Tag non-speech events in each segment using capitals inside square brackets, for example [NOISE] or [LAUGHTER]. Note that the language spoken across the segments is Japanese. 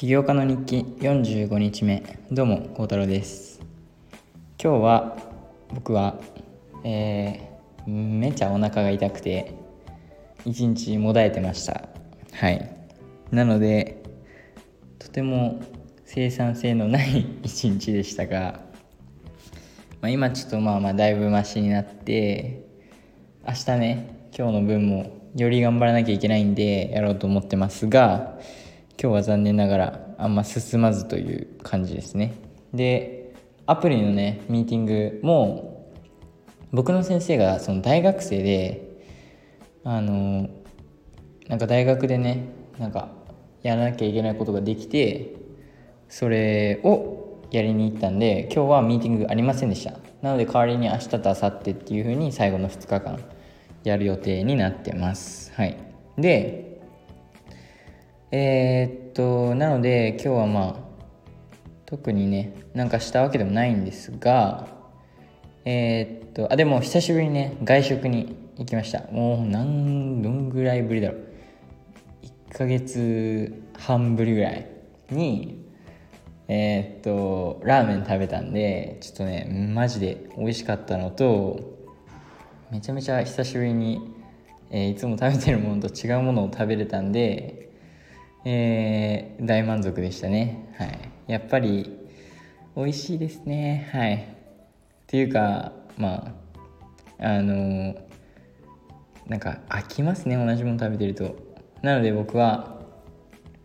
起業家の日記45日目。どうも幸太郎です。今日は僕は、えー、めちゃお腹が痛くて一日もだえてました。はい。なのでとても生産性のない [LAUGHS] 一日でしたが、まあ、今ちょっとまあまあだいぶマシになって明日ね今日の分もより頑張らなきゃいけないんでやろうと思ってますが今日は残念ながらあんま進まずという感じですね。でアプリのねミーティングも僕の先生がその大学生であのなんか大学でねなんかやらなきゃいけないことができてそれをやりに行ったんで今日はミーティングありませんでした。なので代わりに明日と明後日っていう風に最後の2日間やる予定になってます。はい。でえー、っとなので今日はまあ特にねなんかしたわけでもないんですがえー、っとあでも久しぶりにね外食に行きました。もう何どんぐらいぶりだろう。1ヶ月半ぶりぐらいにえー、っとラーメン食べたんでちょっとねマジで美味しかったのとめちゃめちゃ久しぶりに、えー、いつも食べてるものと違うものを食べれたんで、えー、大満足でしたね。はい。やっぱり美味しいですね。はい。っていうかまああのー、なんか飽きますね同じもの食べてると。なので僕は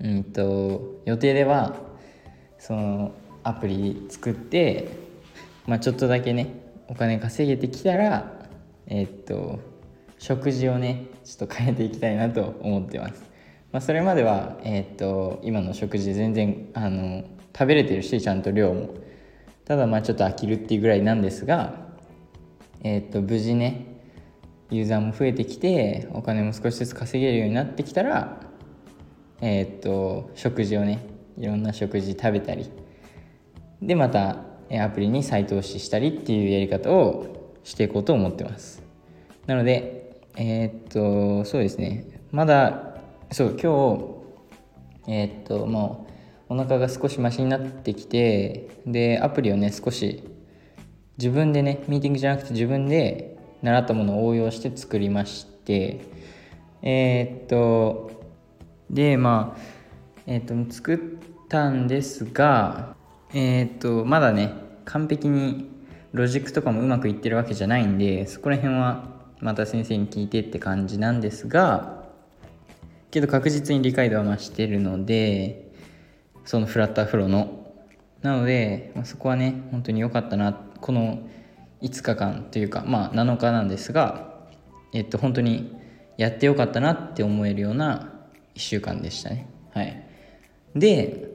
うんと予定ではそのアプリ作ってまあちょっとだけねお金稼げてきたらえー、っと食事をねちょっと変えていきたいなと思ってます、まあ、それまでは、えー、っと今の食事全然あの食べれてるしちゃんと量も。ただまあちょっと飽きるっていうぐらいなんですがえー、っと無事ねユーザーも増えてきてお金も少しずつ稼げるようになってきたらえっと食事をねいろんな食事食べたりでまたアプリに再投資したりっていうやり方をしていこうと思ってます。なのでえー、っとそうですね。まだそう今日えー、っともうお腹が少しマシになってきてでアプリをね少し自分でねミーティングじゃなくて自分で習ったものを応用して作りましてえー、っとでまあえっと作ったんですがえっとまだね完璧にロジックとかもうまくいってるわけじゃないんでそこら辺はまた先生に聞いてって感じなんですがけど確実に理解度は増してるのでそのフラッターフローの。なので、まあ、そこはね本当に良かったなこの5日間というかまあ7日なんですがえっと本当にやってよかったなって思えるような1週間でしたね。はい。で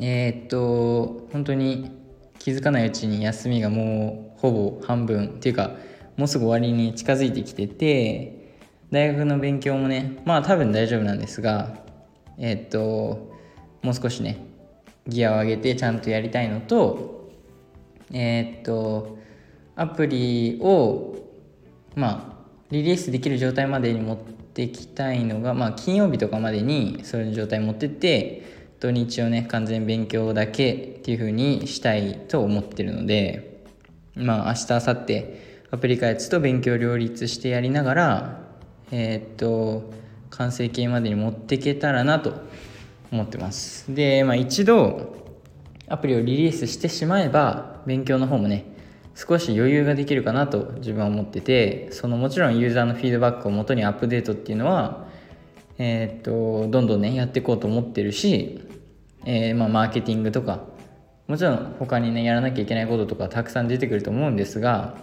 えー、っと本当に気づかないうちに休みがもうほぼ半分っていうかもうすぐ終わりに近づいてきてて大学の勉強もねまあ多分大丈夫なんですがえー、っともう少しねギアを上げてちゃんとやりたいのとえー、っとアプリをまあリリースできる状態までに持ってきたいのがまあ金曜日とかまでにそれの状態持ってって土日をね完全勉強だけっていう風にしたいと思ってるのでまあ明日明後日アプリ開発と勉強両立してやりながらえー、っと完成形までに持っていけたらなと思ってます。でまあ一度アプリをリリースしてしまえば勉強の方もね少し余裕ができるかなと自分は思っててそのもちろんユーザーのフィードバックをもとにアップデートっていうのはえー、っとどんどんねやっていこうと思ってるしえー、まあ、マーケティングとかもちろん他にねやらなきゃいけないこととかたくさん出てくると思うんですが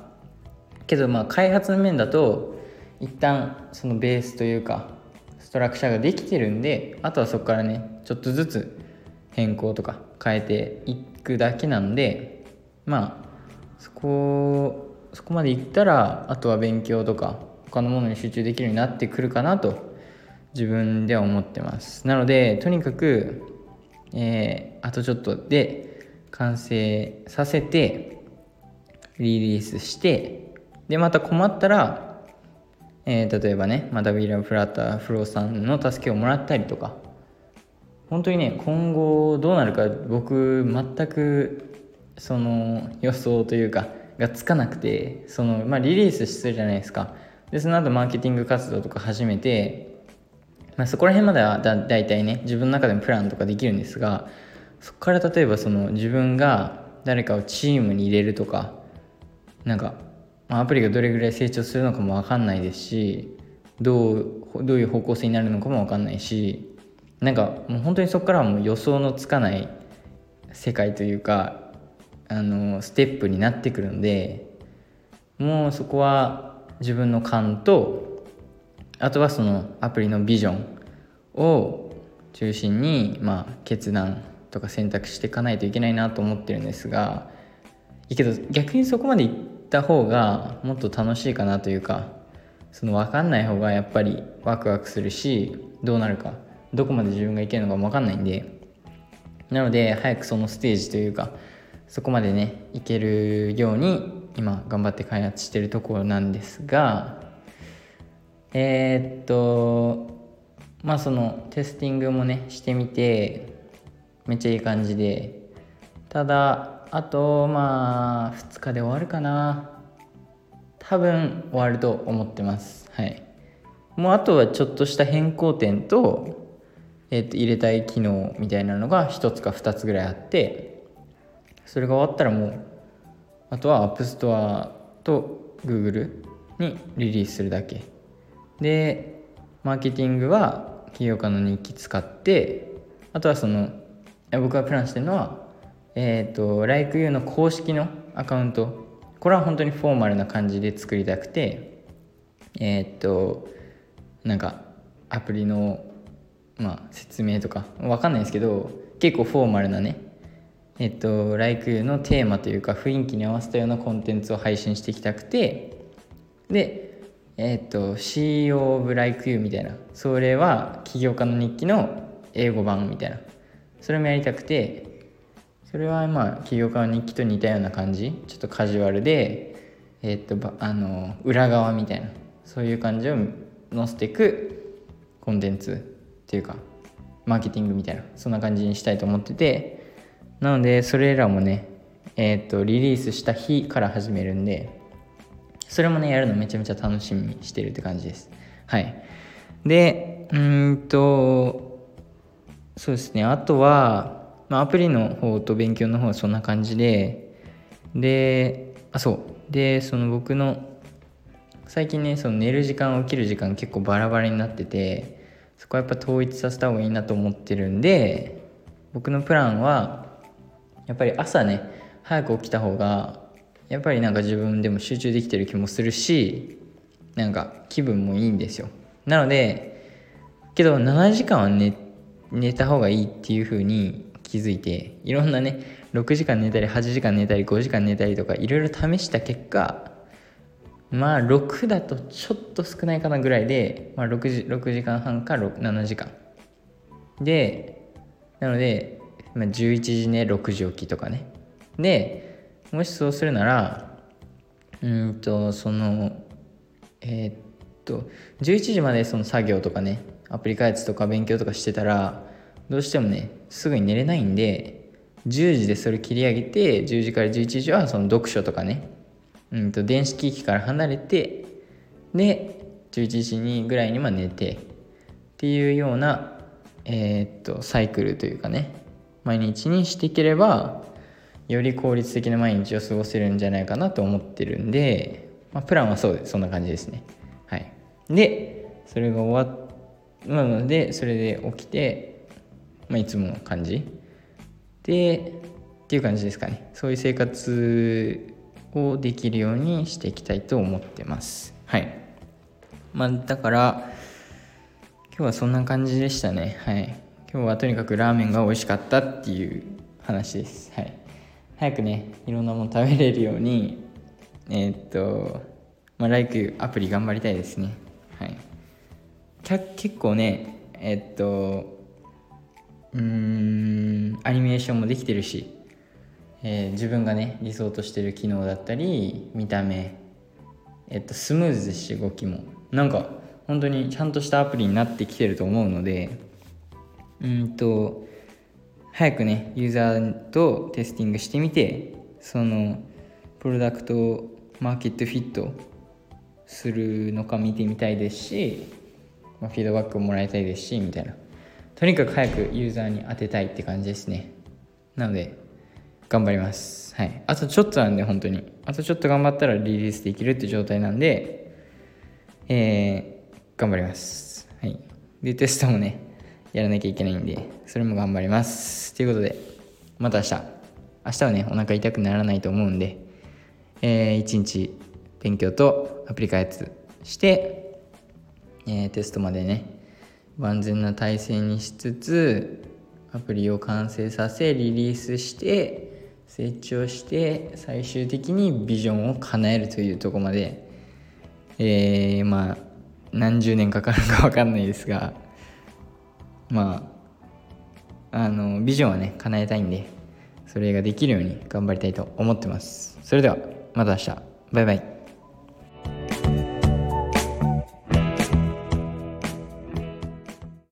けどまあ開発の面だと一旦そのベースというかストラクチャーができてるんであとはそこからねちょっとずつ変更とか変えていくだけなんでまあそこそこまでいったらあとは勉強とか他のものに集中できるようになってくるかなと自分では思ってます。なのでとにかくえー、あとちょっとで完成させてリリースしてでまた困ったら、えー、例えばねまた WeLoveFlutter フローさんの助けをもらったりとか。本当にね今後どうなるか僕全くその予想というかがつかなくてその、まあ、リリースするじゃないですか。でその後マーケティング活動とか始めて、まあ、そこら辺まではだだいたいね自分の中でもプランとかできるんですがそこから例えばその自分が誰かをチームに入れるとかなんかアプリがどれぐらい成長するのかも分かんないですしどうどういう方向性になるのかも分かんないしなんかもう本当にそこからはもう予想のつかない世界というかあのステップになってくるのでもうそこは自分の勘とあとはそのアプリのビジョンを中心に、まあ、決断とか選択していかないといけないなと思ってるんですがいいけど逆にそこまでいった方がもっと楽しいかなというかその分かんない方がやっぱりワクワクするしどうなるかどこまで自分がいけるのかも分かんないんで。なので早くそのステージというかそこまでねいけるように今頑張って開発してるところなんですがえー、っとまあそのテスティングもねしてみてめっちゃいい感じでただあとまあ2日で終わるかな。多分終わると思ってます。はい。もうあとはちょっとした変更点と,、えー、と入れたい機能みたいなのが1つか2つぐらいあってそれが終わったらもうあとは App Store と Google にリリースするだけ。でマーケティングは起業家の日記使ってあとはその僕がプランしてるのはえっ、ー、と LikeU の公式のアカウント。これは本当にフォーマルな感じで作りたくて。えっ、ー、となんかアプリのまあ説明とか。わかんないですけど結構フォーマルなね。えっと LikeU のテーマというか雰囲気に合わせたようなコンテンツを配信していきたくて。でえっと CEO of LikeU みたいな。それは起業家の日記の英語版みたいな。それもやりたくて。それはまあ起業家の日記と似たような感じ。ちょっとカジュアルでえー、っとあの裏側みたいな。そういう感じを載せていくコンテンツっていうかマーケティングみたいな。そんな感じにしたいと思ってて。なのでそれらもねえー、っとリリースした日から始めるんでそれもねやるのめちゃめちゃ楽しみにしてるって感じです。はい。でうんとそうですね。あとはまあ、アプリの方と勉強の方はそんな感じでであそう。でその僕の最近ねその寝る時間起きる時間結構バラバラになっててそこはやっぱ統一させた方がいいなと思ってるんで僕のプランはやっぱり朝ね早く起きた方がやっぱりなんか自分でも集中できてる気もするしなんか気分もいいんですよ。なのでけど7時間は寝寝た方がいいっていう風に気づいていろんなね6時間寝たり8時間寝たり5時間寝たりとかいろいろ試した結果まあ6だとちょっと少ないかなぐらいで、まあ、6, 時6時間半か7時間。でなので、まあ、11時寝6時起きとかね。でもしそうするならうんとそのえー、っと11時までその作業とかねアプリ開発とか勉強とかしてたらどうしてもねすぐに寝れないんで10時でそれ切り上げて10時から11時はその読書とかね、うんと電子機器から離れてで11時にぐらいには寝てっていうようなえー、っとサイクルというかね毎日にしていければより効率的な毎日を過ごせるんじゃないかなと思ってるんで、まあ、プランはそうですそんな感じですね。はい。でそれが終わっなのでそれで起きてまあ、いつもの感じ。でっていう感じですかね。そういう生活をできるようにしていきたいと思ってます。はい。まあだから今日はそんな感じでしたね。はい。今日はとにかくラーメンが美味しかったっていう話です。はい。早くねいろんなもの食べれるようにえー、っとまあ、ライクアプリ頑張りたいですね。はい。結構ねえー、っとうんアニメーションもできてるし、えー、自分がね理想としてる機能だったり見た目、えっと、スムーズですし動きも。なんか本当にちゃんとしたアプリになってきてると思うのでうんと早くねユーザーとテスティングしてみてそのプロダクトマーケットフィットするのか見てみたいですし、まあ、フィードバックをもらいたいですしみたいな。とにかく早くユーザーに当てたいって感じですね。なので頑張ります。はい。あとちょっとなんで本当に。あとちょっと頑張ったらリリースできるって状態なんでえー、頑張ります。はい。でテストもねやらなきゃいけないんでそれも頑張ります。ということでまた明日。明日はねお腹痛くならないと思うんでえー、1日勉強とアプリ開発して、えー、テストまでね万全な体制にしつつアプリを完成させリリースして成長して最終的にビジョンを叶えるというとこまで。えー、まあ何十年かかるか分かんないですが。まああのビジョンはね叶えたいんでそれができるように頑張りたいと思ってます。それではまた明日。バイバイ。